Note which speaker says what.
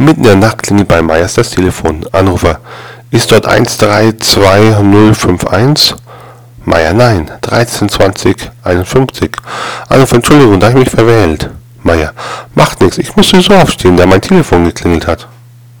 Speaker 1: Mitten in der Nacht klingelt bei Meyers das Telefon. Anrufer. Ist dort 132051? Meier, nein. 132051. Anrufer, Entschuldigung, da habe ich mich verwählt. Meier, macht nichts. Ich muss sowieso aufstehen, da mein Telefon geklingelt hat.